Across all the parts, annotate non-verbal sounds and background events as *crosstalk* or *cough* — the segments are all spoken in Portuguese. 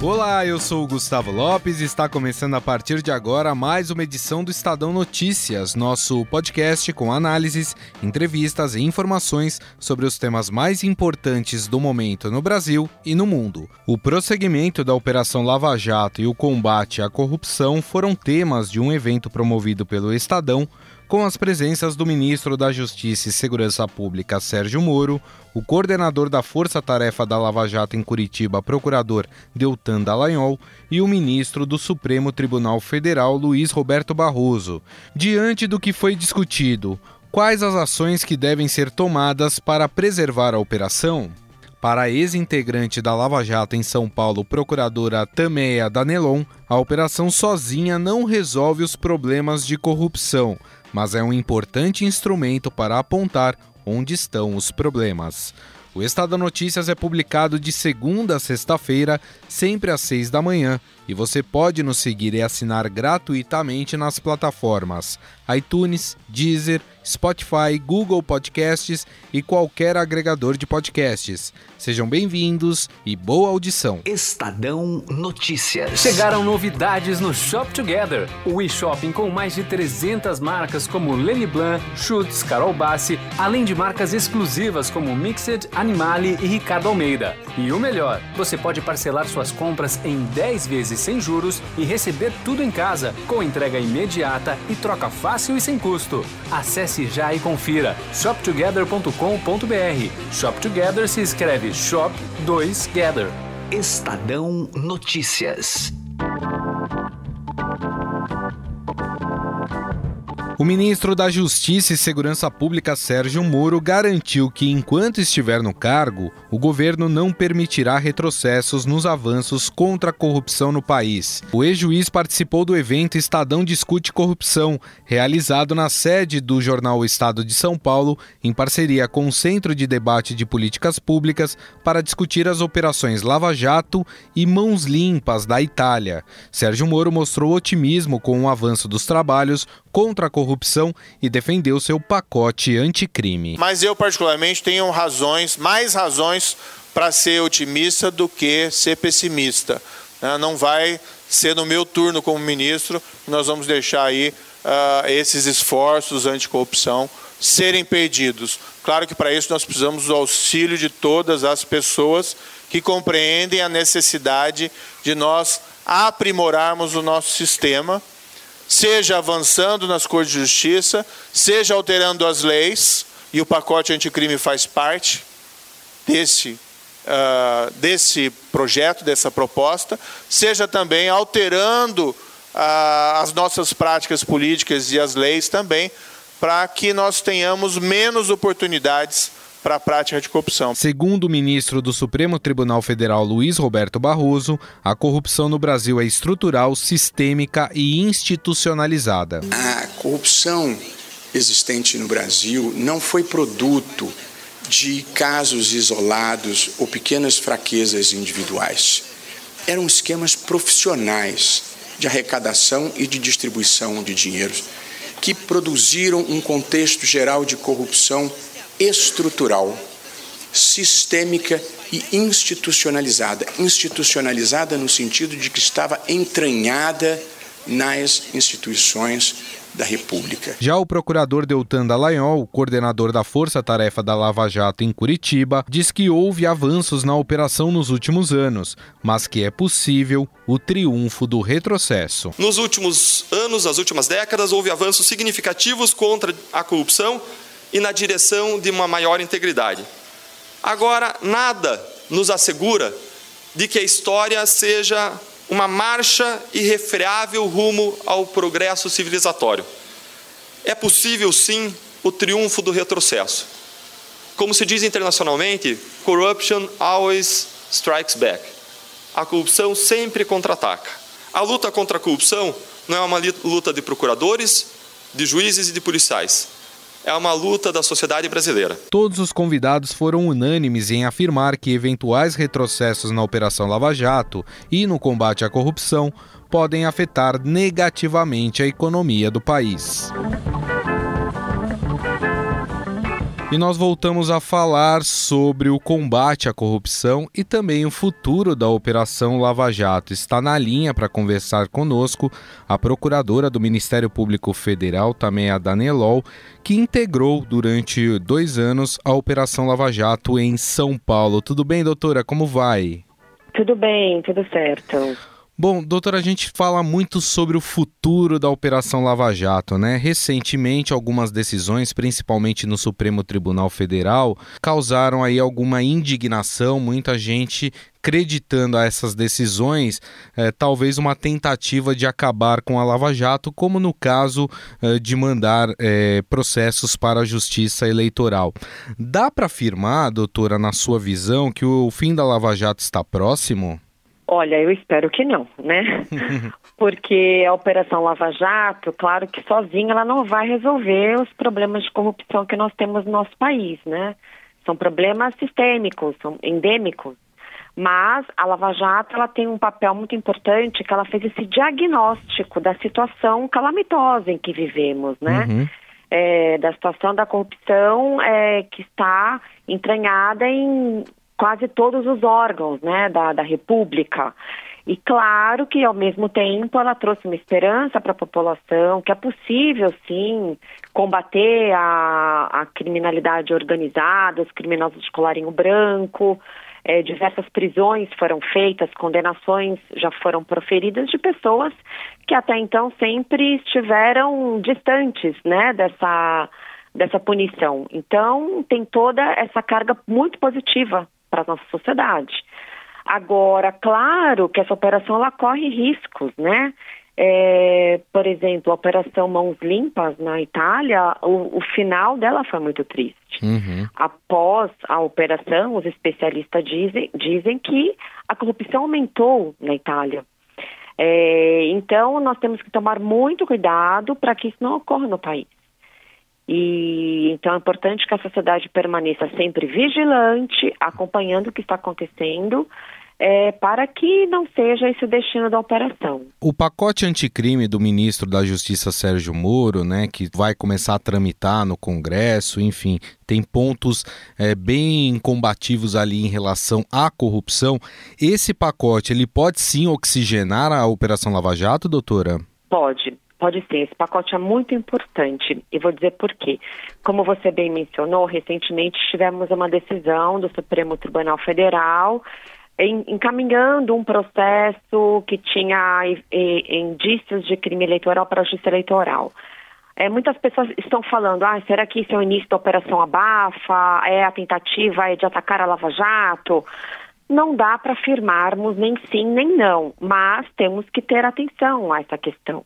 Olá, eu sou o Gustavo Lopes e está começando a partir de agora mais uma edição do Estadão Notícias, nosso podcast com análises, entrevistas e informações sobre os temas mais importantes do momento no Brasil e no mundo. O prosseguimento da Operação Lava Jato e o combate à corrupção foram temas de um evento promovido pelo Estadão com as presenças do ministro da Justiça e Segurança Pública, Sérgio Moro, o coordenador da Força Tarefa da Lava Jato em Curitiba, procurador Deltan Dallagnol, e o ministro do Supremo Tribunal Federal, Luiz Roberto Barroso. Diante do que foi discutido, quais as ações que devem ser tomadas para preservar a operação? Para a ex-integrante da Lava Jato em São Paulo, procuradora Tameia Danelon, a operação sozinha não resolve os problemas de corrupção, mas é um importante instrumento para apontar onde estão os problemas. O Estado Notícias é publicado de segunda a sexta-feira, sempre às seis da manhã, e você pode nos seguir e assinar gratuitamente nas plataformas iTunes, Deezer, Spotify, Google Podcasts e qualquer agregador de podcasts. Sejam bem-vindos e boa audição. Estadão Notícias. Chegaram novidades no Shop Together, o e-shopping com mais de 300 marcas como Lenny Blanc, Schutz, Carol Bassi, além de marcas exclusivas como Mixed, Animale e Ricardo Almeida. E o melhor, você pode parcelar suas compras em 10 vezes sem juros e receber tudo em casa, com entrega imediata e troca fácil e sem custo. Acesse já e confira shoptogether.com.br. Shop Together se escreve Shop 2 Gather. Estadão Notícias. O ministro da Justiça e Segurança Pública, Sérgio Moro, garantiu que, enquanto estiver no cargo, o governo não permitirá retrocessos nos avanços contra a corrupção no país. O ex-juiz participou do evento Estadão Discute Corrupção, realizado na sede do jornal Estado de São Paulo, em parceria com o Centro de Debate de Políticas Públicas, para discutir as operações Lava Jato e Mãos Limpas da Itália. Sérgio Moro mostrou otimismo com o avanço dos trabalhos contra a corrupção e defendeu seu pacote anticrime. Mas eu, particularmente, tenho razões, mais razões para ser otimista do que ser pessimista. Né? Não vai ser no meu turno como ministro que nós vamos deixar aí uh, esses esforços anticorrupção serem perdidos. Claro que para isso nós precisamos do auxílio de todas as pessoas que compreendem a necessidade de nós aprimorarmos o nosso sistema seja avançando nas Cortes de Justiça, seja alterando as leis, e o pacote anticrime faz parte desse, uh, desse projeto, dessa proposta, seja também alterando uh, as nossas práticas políticas e as leis também, para que nós tenhamos menos oportunidades para a prática de corrupção. Segundo o ministro do Supremo Tribunal Federal Luiz Roberto Barroso, a corrupção no Brasil é estrutural, sistêmica e institucionalizada. A corrupção existente no Brasil não foi produto de casos isolados ou pequenas fraquezas individuais. Eram esquemas profissionais de arrecadação e de distribuição de dinheiro que produziram um contexto geral de corrupção estrutural, sistêmica e institucionalizada. Institucionalizada no sentido de que estava entranhada nas instituições da República. Já o procurador Deltan Dallagnol, coordenador da Força Tarefa da Lava Jato em Curitiba, diz que houve avanços na operação nos últimos anos, mas que é possível o triunfo do retrocesso. Nos últimos anos, nas últimas décadas, houve avanços significativos contra a corrupção e na direção de uma maior integridade. Agora, nada nos assegura de que a história seja uma marcha irrefreável rumo ao progresso civilizatório. É possível, sim, o triunfo do retrocesso. Como se diz internacionalmente, corruption always strikes back. A corrupção sempre contra-ataca. A luta contra a corrupção não é uma luta de procuradores, de juízes e de policiais é uma luta da sociedade brasileira. Todos os convidados foram unânimes em afirmar que eventuais retrocessos na Operação Lava Jato e no combate à corrupção podem afetar negativamente a economia do país. E nós voltamos a falar sobre o combate à corrupção e também o futuro da Operação Lava Jato. Está na linha para conversar conosco a procuradora do Ministério Público Federal, também a Danelol, que integrou durante dois anos a Operação Lava Jato em São Paulo. Tudo bem, doutora? Como vai? Tudo bem, tudo certo. Bom, doutor, a gente fala muito sobre o futuro da Operação Lava Jato, né? Recentemente, algumas decisões, principalmente no Supremo Tribunal Federal, causaram aí alguma indignação, muita gente acreditando a essas decisões, eh, talvez uma tentativa de acabar com a Lava Jato, como no caso eh, de mandar eh, processos para a Justiça Eleitoral. Dá para afirmar, doutora, na sua visão, que o fim da Lava Jato está próximo? Olha, eu espero que não, né? *laughs* Porque a Operação Lava Jato, claro que sozinha ela não vai resolver os problemas de corrupção que nós temos no nosso país, né? São problemas sistêmicos, são endêmicos. Mas a Lava Jato ela tem um papel muito importante que ela fez esse diagnóstico da situação calamitosa em que vivemos, né? Uhum. É, da situação da corrupção é, que está entranhada em quase todos os órgãos né, da, da República. E claro que, ao mesmo tempo, ela trouxe uma esperança para a população, que é possível, sim, combater a, a criminalidade organizada, os criminosos de colarinho branco. É, diversas prisões foram feitas, condenações já foram proferidas de pessoas que até então sempre estiveram distantes né, dessa, dessa punição. Então, tem toda essa carga muito positiva para a nossa sociedade. Agora, claro que essa operação ela corre riscos, né? É, por exemplo, a Operação Mãos Limpas na Itália, o, o final dela foi muito triste. Uhum. Após a operação, os especialistas dizem, dizem que a corrupção aumentou na Itália. É, então, nós temos que tomar muito cuidado para que isso não ocorra no país. E então é importante que a sociedade permaneça sempre vigilante, acompanhando o que está acontecendo, é, para que não seja esse o destino da operação. O pacote anticrime do ministro da Justiça Sérgio Moro, né, que vai começar a tramitar no Congresso, enfim, tem pontos é, bem combativos ali em relação à corrupção. Esse pacote ele pode sim oxigenar a Operação Lava Jato, doutora? Pode. Pode ser, esse pacote é muito importante e vou dizer por quê. Como você bem mencionou, recentemente tivemos uma decisão do Supremo Tribunal Federal encaminhando um processo que tinha indícios de crime eleitoral para a justiça eleitoral. É, muitas pessoas estão falando, ah, será que isso é o início da Operação Abafa? É a tentativa de atacar a Lava Jato? Não dá para afirmarmos nem sim nem não, mas temos que ter atenção a essa questão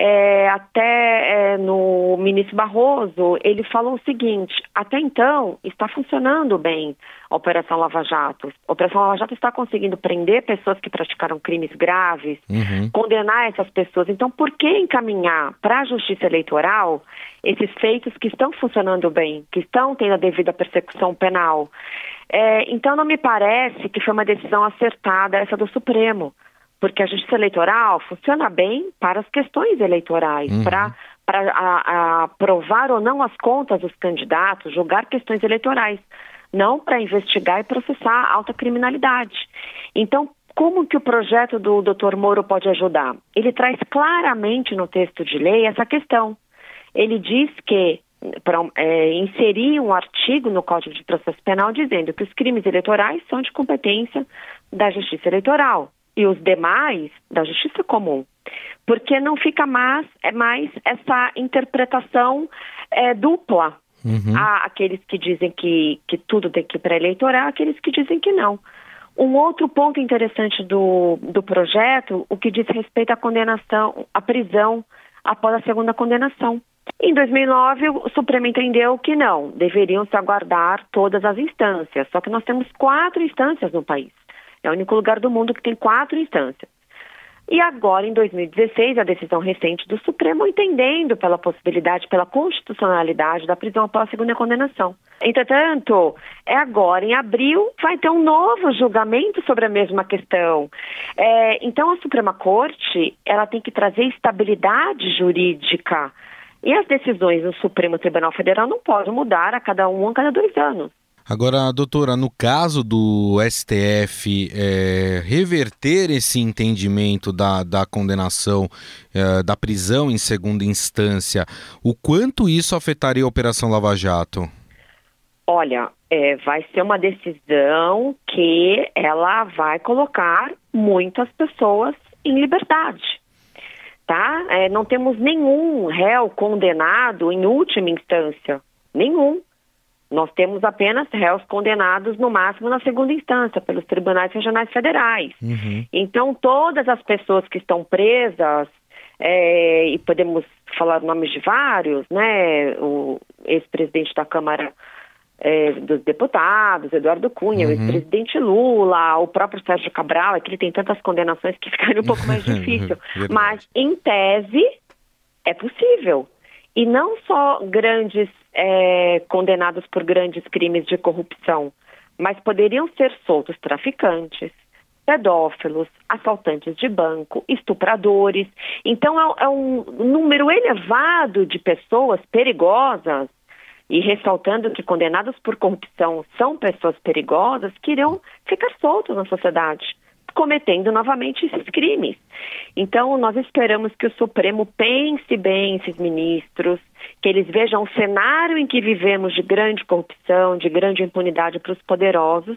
é, até é, no ministro Barroso, ele falou o seguinte: até então está funcionando bem a Operação Lava Jato. A Operação Lava Jato está conseguindo prender pessoas que praticaram crimes graves, uhum. condenar essas pessoas. Então, por que encaminhar para a Justiça Eleitoral esses feitos que estão funcionando bem, que estão tendo a devida persecução penal? É, então, não me parece que foi uma decisão acertada essa do Supremo porque a justiça eleitoral funciona bem para as questões eleitorais, uhum. para para aprovar ou não as contas dos candidatos, julgar questões eleitorais, não para investigar e processar alta criminalidade. Então, como que o projeto do Dr. Moro pode ajudar? Ele traz claramente no texto de lei essa questão. Ele diz que para é, inserir um artigo no Código de Processo Penal dizendo que os crimes eleitorais são de competência da Justiça Eleitoral e os demais da justiça comum. Porque não fica mais, é mais essa interpretação é, dupla. Uhum. Há aqueles que dizem que, que tudo tem que ir para eleitoral, aqueles que dizem que não. Um outro ponto interessante do, do projeto, o que diz respeito à condenação, à prisão após a segunda condenação. Em 2009, o Supremo entendeu que não, deveriam se aguardar todas as instâncias. Só que nós temos quatro instâncias no país. É o único lugar do mundo que tem quatro instâncias. E agora, em 2016, a decisão recente do Supremo entendendo pela possibilidade, pela constitucionalidade da prisão após a segunda condenação. Entretanto, é agora, em abril, vai ter um novo julgamento sobre a mesma questão. É, então, a Suprema Corte ela tem que trazer estabilidade jurídica. E as decisões do Supremo Tribunal Federal não podem mudar a cada um a cada dois anos. Agora, doutora, no caso do STF é, reverter esse entendimento da, da condenação, é, da prisão em segunda instância, o quanto isso afetaria a Operação Lava Jato? Olha, é, vai ser uma decisão que ela vai colocar muitas pessoas em liberdade. Tá? É, não temos nenhum réu condenado em última instância. Nenhum. Nós temos apenas réus condenados no máximo na segunda instância pelos tribunais regionais federais. Uhum. Então, todas as pessoas que estão presas, é, e podemos falar nomes de vários, né? O ex-presidente da Câmara é, dos Deputados, Eduardo Cunha, uhum. o ex-presidente Lula, o próprio Sérgio Cabral, é que ele tem tantas condenações que ficaria um pouco mais *laughs* difícil. Mas, em tese, é possível. E não só grandes é, condenados por grandes crimes de corrupção, mas poderiam ser soltos traficantes, pedófilos, assaltantes de banco, estupradores. Então é, é um número elevado de pessoas perigosas. E ressaltando que condenados por corrupção são pessoas perigosas que irão ficar soltos na sociedade cometendo novamente esses crimes. Então, nós esperamos que o Supremo pense bem esses ministros, que eles vejam o cenário em que vivemos de grande corrupção, de grande impunidade para os poderosos,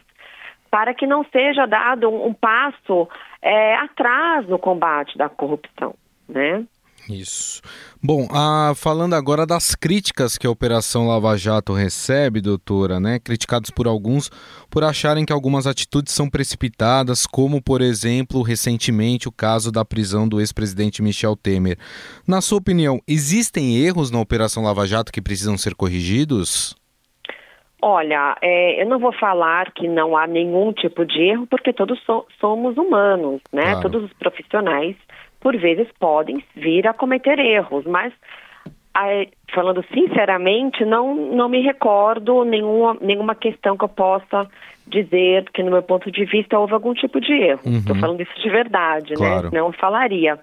para que não seja dado um, um passo é, atrás no combate da corrupção, né? Isso. Bom, ah, falando agora das críticas que a Operação Lava Jato recebe, doutora, né? Criticados por alguns por acharem que algumas atitudes são precipitadas, como, por exemplo, recentemente o caso da prisão do ex-presidente Michel Temer. Na sua opinião, existem erros na Operação Lava Jato que precisam ser corrigidos? Olha, é, eu não vou falar que não há nenhum tipo de erro, porque todos so somos humanos, né? Claro. Todos os profissionais por vezes podem vir a cometer erros, mas falando sinceramente, não, não me recordo nenhuma, nenhuma questão que eu possa dizer que, no meu ponto de vista, houve algum tipo de erro. Estou uhum. falando isso de verdade, né? claro. né? Não falaria.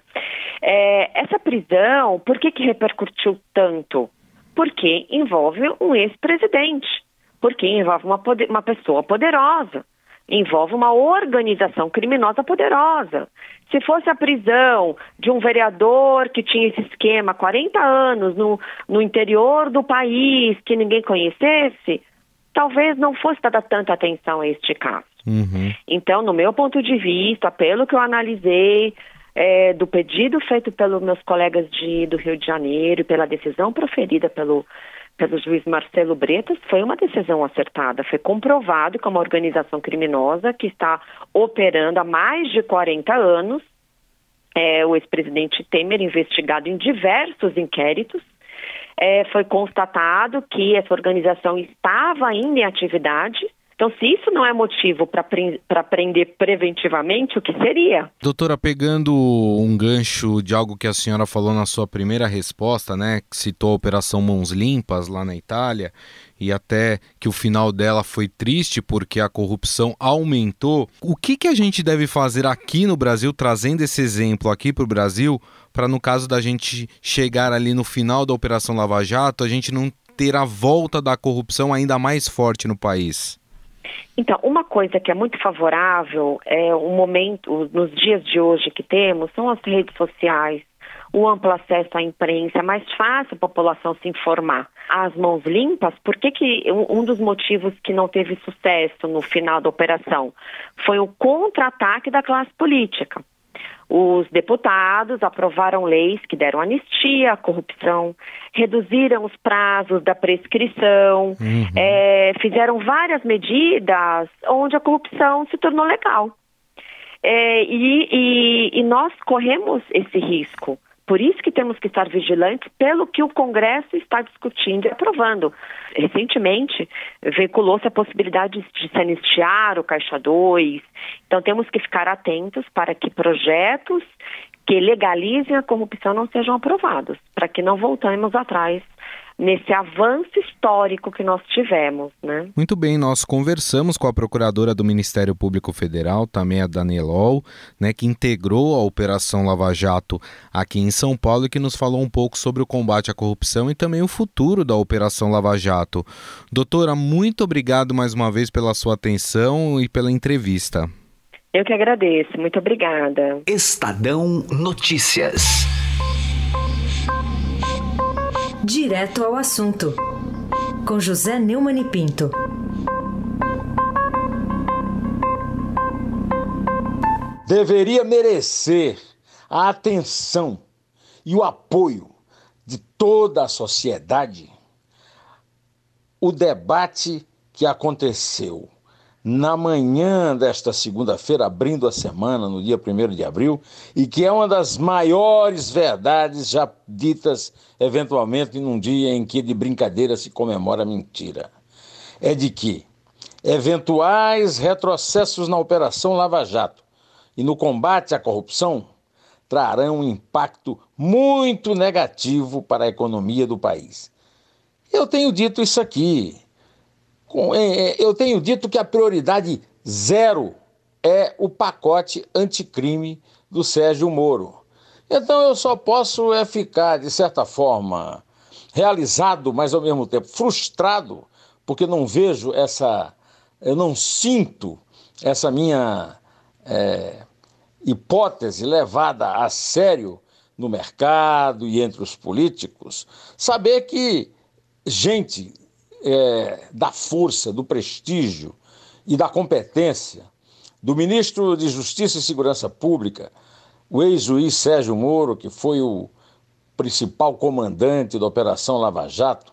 É, essa prisão, por que, que repercutiu tanto? Porque envolve um ex-presidente, porque envolve uma, uma pessoa poderosa envolve uma organização criminosa poderosa. Se fosse a prisão de um vereador que tinha esse esquema há 40 anos no, no interior do país, que ninguém conhecesse, talvez não fosse dada tanta atenção a este caso. Uhum. Então, no meu ponto de vista, pelo que eu analisei, é, do pedido feito pelos meus colegas de, do Rio de Janeiro, pela decisão proferida pelo pelo juiz Marcelo Bretas foi uma decisão acertada. Foi comprovado que é uma organização criminosa que está operando há mais de 40 anos. É, o ex-presidente Temer investigado em diversos inquéritos. É, foi constatado que essa organização estava ainda em atividade então, se isso não é motivo para prender preventivamente, o que seria? Doutora, pegando um gancho de algo que a senhora falou na sua primeira resposta, né, que citou a Operação Mãos Limpas lá na Itália, e até que o final dela foi triste porque a corrupção aumentou. O que, que a gente deve fazer aqui no Brasil, trazendo esse exemplo aqui para o Brasil, para no caso da gente chegar ali no final da Operação Lava Jato, a gente não ter a volta da corrupção ainda mais forte no país? Então, uma coisa que é muito favorável é o momento, nos dias de hoje que temos, são as redes sociais, o amplo acesso à imprensa, é mais fácil a população se informar. As mãos limpas, por que, que um dos motivos que não teve sucesso no final da operação foi o contra-ataque da classe política. Os deputados aprovaram leis que deram anistia à corrupção, reduziram os prazos da prescrição, uhum. é, fizeram várias medidas onde a corrupção se tornou legal. É, e, e, e nós corremos esse risco Por isso que temos que estar vigilantes pelo que o Congresso está discutindo e aprovando. Recentemente, veiculou-se a possibilidade de se anistiar o Caixa 2. Então, temos que ficar atentos para que projetos que legalizem a corrupção não sejam aprovados, para que não voltemos atrás nesse avanço histórico que nós tivemos, né? Muito bem, nós conversamos com a procuradora do Ministério Público Federal, também a Danielol, né, que integrou a Operação Lava Jato aqui em São Paulo e que nos falou um pouco sobre o combate à corrupção e também o futuro da Operação Lava Jato. Doutora, muito obrigado mais uma vez pela sua atenção e pela entrevista. Eu que agradeço, muito obrigada. Estadão Notícias. Direto ao assunto, com José Neumann e Pinto. Deveria merecer a atenção e o apoio de toda a sociedade o debate que aconteceu na manhã desta segunda-feira, abrindo a semana, no dia 1 de abril, e que é uma das maiores verdades já ditas, eventualmente, num dia em que de brincadeira se comemora a mentira. É de que eventuais retrocessos na Operação Lava Jato e no combate à corrupção trarão um impacto muito negativo para a economia do país. Eu tenho dito isso aqui eu tenho dito que a prioridade zero é o pacote anticrime do Sérgio Moro. Então eu só posso é ficar, de certa forma, realizado, mas ao mesmo tempo frustrado, porque não vejo essa, eu não sinto essa minha é, hipótese levada a sério no mercado e entre os políticos, saber que gente é, da força, do prestígio e da competência do ministro de Justiça e Segurança Pública, o ex-juiz Sérgio Moro, que foi o principal comandante da Operação Lava Jato,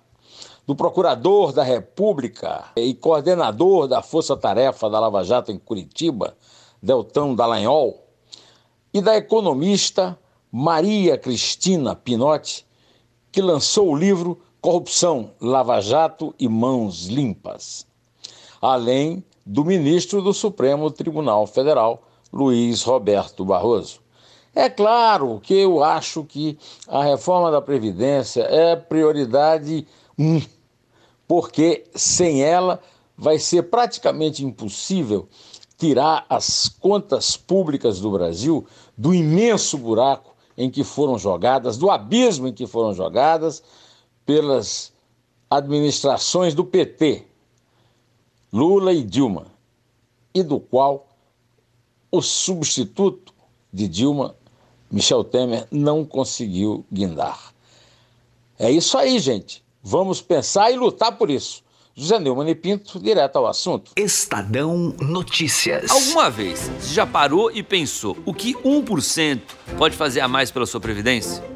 do procurador da República e coordenador da Força Tarefa da Lava Jato em Curitiba, Deltão Dallagnol, e da economista Maria Cristina Pinotti, que lançou o livro corrupção, lava-jato e mãos limpas. Além do ministro do Supremo Tribunal Federal, Luiz Roberto Barroso. É claro que eu acho que a reforma da Previdência é prioridade um, porque sem ela vai ser praticamente impossível tirar as contas públicas do Brasil do imenso buraco em que foram jogadas, do abismo em que foram jogadas pelas administrações do PT, Lula e Dilma, e do qual o substituto de Dilma, Michel Temer, não conseguiu guindar. É isso aí, gente. Vamos pensar e lutar por isso. José Neumann e Pinto, direto ao assunto. Estadão Notícias. Alguma vez você já parou e pensou o que 1% pode fazer a mais pela sua previdência?